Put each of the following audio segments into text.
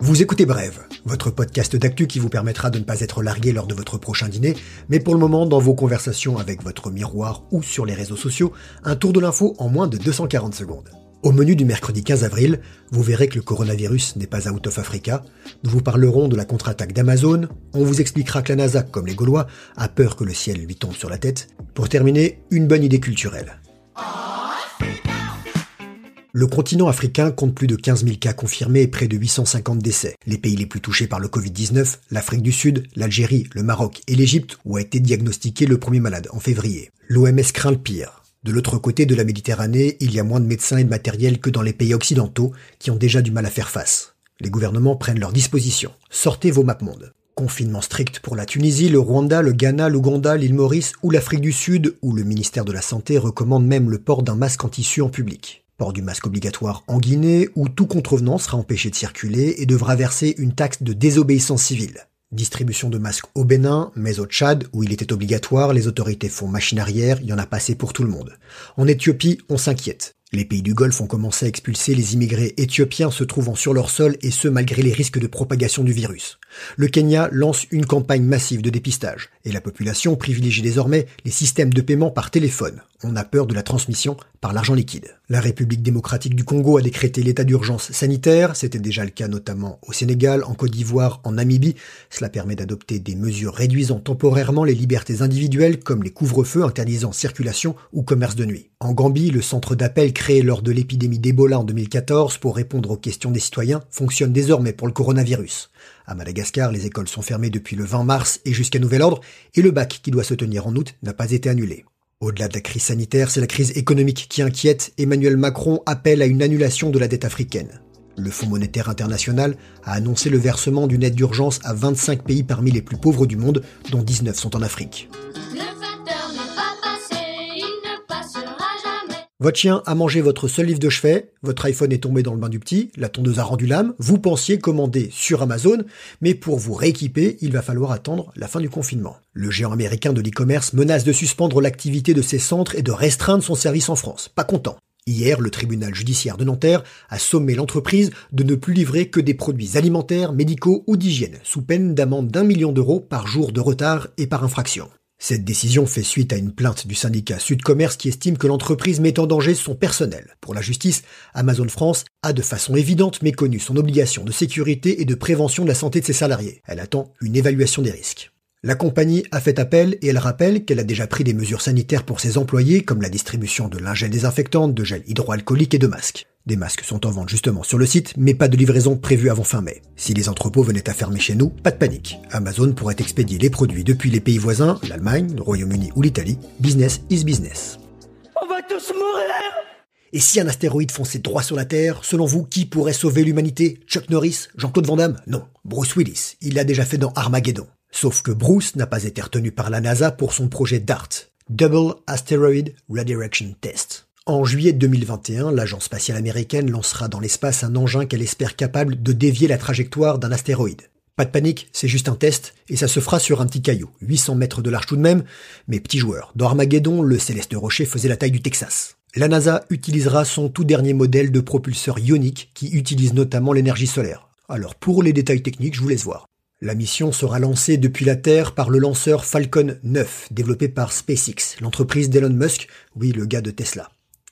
Vous écoutez Brève, votre podcast d'actu qui vous permettra de ne pas être largué lors de votre prochain dîner, mais pour le moment dans vos conversations avec votre miroir ou sur les réseaux sociaux, un tour de l'info en moins de 240 secondes. Au menu du mercredi 15 avril, vous verrez que le coronavirus n'est pas out of Africa, nous vous parlerons de la contre-attaque d'Amazon, on vous expliquera que la NASA, comme les Gaulois, a peur que le ciel lui tombe sur la tête. Pour terminer, une bonne idée culturelle. Le continent africain compte plus de 15 000 cas confirmés et près de 850 décès. Les pays les plus touchés par le Covid-19, l'Afrique du Sud, l'Algérie, le Maroc et l'Égypte, où a été diagnostiqué le premier malade en février. L'OMS craint le pire. De l'autre côté de la Méditerranée, il y a moins de médecins et de matériel que dans les pays occidentaux qui ont déjà du mal à faire face. Les gouvernements prennent leurs dispositions. Sortez vos monde. Confinement strict pour la Tunisie, le Rwanda, le Ghana, l'Ouganda, l'île Maurice ou l'Afrique du Sud, où le ministère de la Santé recommande même le port d'un masque en tissu en public. Port du masque obligatoire en Guinée, où tout contrevenant sera empêché de circuler et devra verser une taxe de désobéissance civile. Distribution de masques au Bénin, mais au Tchad, où il était obligatoire, les autorités font machine arrière, il y en a passé pour tout le monde. En Éthiopie, on s'inquiète. Les pays du Golfe ont commencé à expulser les immigrés éthiopiens se trouvant sur leur sol et ce malgré les risques de propagation du virus. Le Kenya lance une campagne massive de dépistage et la population privilégie désormais les systèmes de paiement par téléphone. On a peur de la transmission par l'argent liquide. La République démocratique du Congo a décrété l'état d'urgence sanitaire, c'était déjà le cas notamment au Sénégal, en Côte d'Ivoire, en Namibie. Cela permet d'adopter des mesures réduisant temporairement les libertés individuelles comme les couvre-feux interdisant circulation ou commerce de nuit. En Gambie, le centre d'appel créé lors de l'épidémie d'Ebola en 2014 pour répondre aux questions des citoyens fonctionne désormais pour le coronavirus. À Madagascar, les écoles sont fermées depuis le 20 mars et jusqu'à nouvel ordre, et le bac qui doit se tenir en août n'a pas été annulé. Au-delà de la crise sanitaire, c'est la crise économique qui inquiète. Emmanuel Macron appelle à une annulation de la dette africaine. Le Fonds monétaire international a annoncé le versement d'une aide d'urgence à 25 pays parmi les plus pauvres du monde, dont 19 sont en Afrique. Votre chien a mangé votre seul livre de chevet, votre iPhone est tombé dans le bain du petit, la tondeuse a rendu l'âme, vous pensiez commander sur Amazon, mais pour vous rééquiper, il va falloir attendre la fin du confinement. Le géant américain de l'e-commerce menace de suspendre l'activité de ses centres et de restreindre son service en France. Pas content. Hier, le tribunal judiciaire de Nanterre a sommé l'entreprise de ne plus livrer que des produits alimentaires, médicaux ou d'hygiène, sous peine d'amende d'un million d'euros par jour de retard et par infraction. Cette décision fait suite à une plainte du syndicat Sud Commerce qui estime que l'entreprise met en danger son personnel. Pour la justice, Amazon France a de façon évidente méconnu son obligation de sécurité et de prévention de la santé de ses salariés. Elle attend une évaluation des risques. La compagnie a fait appel et elle rappelle qu'elle a déjà pris des mesures sanitaires pour ses employés comme la distribution de lingettes désinfectantes, de gel hydroalcoolique et de masques. Des masques sont en vente justement sur le site, mais pas de livraison prévue avant fin mai. Si les entrepôts venaient à fermer chez nous, pas de panique. Amazon pourrait expédier les produits depuis les pays voisins, l'Allemagne, le Royaume-Uni ou l'Italie. Business is business. On va tous mourir Et si un astéroïde fonçait droit sur la Terre, selon vous, qui pourrait sauver l'humanité? Chuck Norris? Jean-Claude Van Damme? Non, Bruce Willis. Il l'a déjà fait dans Armageddon. Sauf que Bruce n'a pas été retenu par la NASA pour son projet DART, Double Asteroid Redirection Test. En juillet 2021, l'agence spatiale américaine lancera dans l'espace un engin qu'elle espère capable de dévier la trajectoire d'un astéroïde. Pas de panique, c'est juste un test, et ça se fera sur un petit caillou, 800 mètres de large tout de même, mais petit joueur. Dans Armageddon, le céleste rocher faisait la taille du Texas. La NASA utilisera son tout dernier modèle de propulseur ionique qui utilise notamment l'énergie solaire. Alors pour les détails techniques, je vous laisse voir. La mission sera lancée depuis la Terre par le lanceur Falcon 9, développé par SpaceX, l'entreprise d'Elon Musk, oui le gars de Tesla.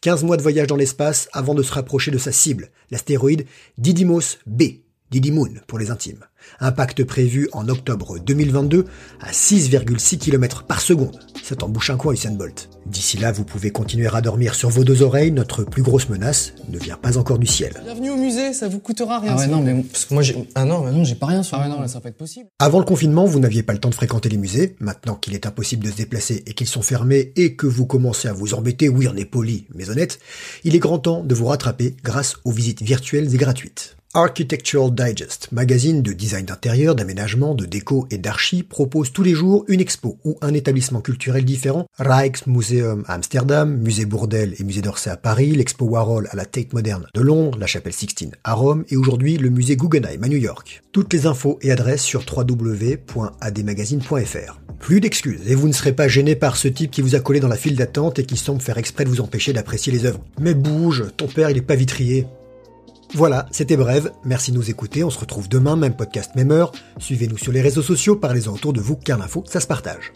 15 mois de voyage dans l'espace avant de se rapprocher de sa cible, l'astéroïde Didymos B, Didymoon pour les intimes. Impact prévu en octobre 2022 à 6,6 km par seconde. Ça t'embouche un coin Usain Bolt. D'ici là, vous pouvez continuer à dormir sur vos deux oreilles. Notre plus grosse menace ne vient pas encore du ciel. Bienvenue au musée, ça vous coûtera rien. Ah ouais, non, mais parce que moi j'ai. Ah non, mais non, j'ai pas rien sur Ah ouais, non, là, ça va pas être possible. Avant le confinement, vous n'aviez pas le temps de fréquenter les musées. Maintenant qu'il est impossible de se déplacer et qu'ils sont fermés et que vous commencez à vous embêter, oui, on est poli, mais honnête, il est grand temps de vous rattraper grâce aux visites virtuelles et gratuites. Architectural Digest, magazine de design d'intérieur, d'aménagement, de déco et d'archi, propose tous les jours une expo ou un établissement culturel différent. Rijksmuseum à Amsterdam, Musée Bourdelle et Musée d'Orsay à Paris, l'Expo Warhol à la Tate Moderne de Londres, la Chapelle Sixtine à Rome et aujourd'hui le Musée Guggenheim à New York. Toutes les infos et adresses sur www.admagazine.fr. Plus d'excuses et vous ne serez pas gêné par ce type qui vous a collé dans la file d'attente et qui semble faire exprès de vous empêcher d'apprécier les œuvres. Mais bouge, ton père il est pas vitrier. Voilà, c'était bref. Merci de nous écouter. On se retrouve demain, même podcast, même heure. Suivez-nous sur les réseaux sociaux, parlez-en autour de vous, car l'info, ça se partage.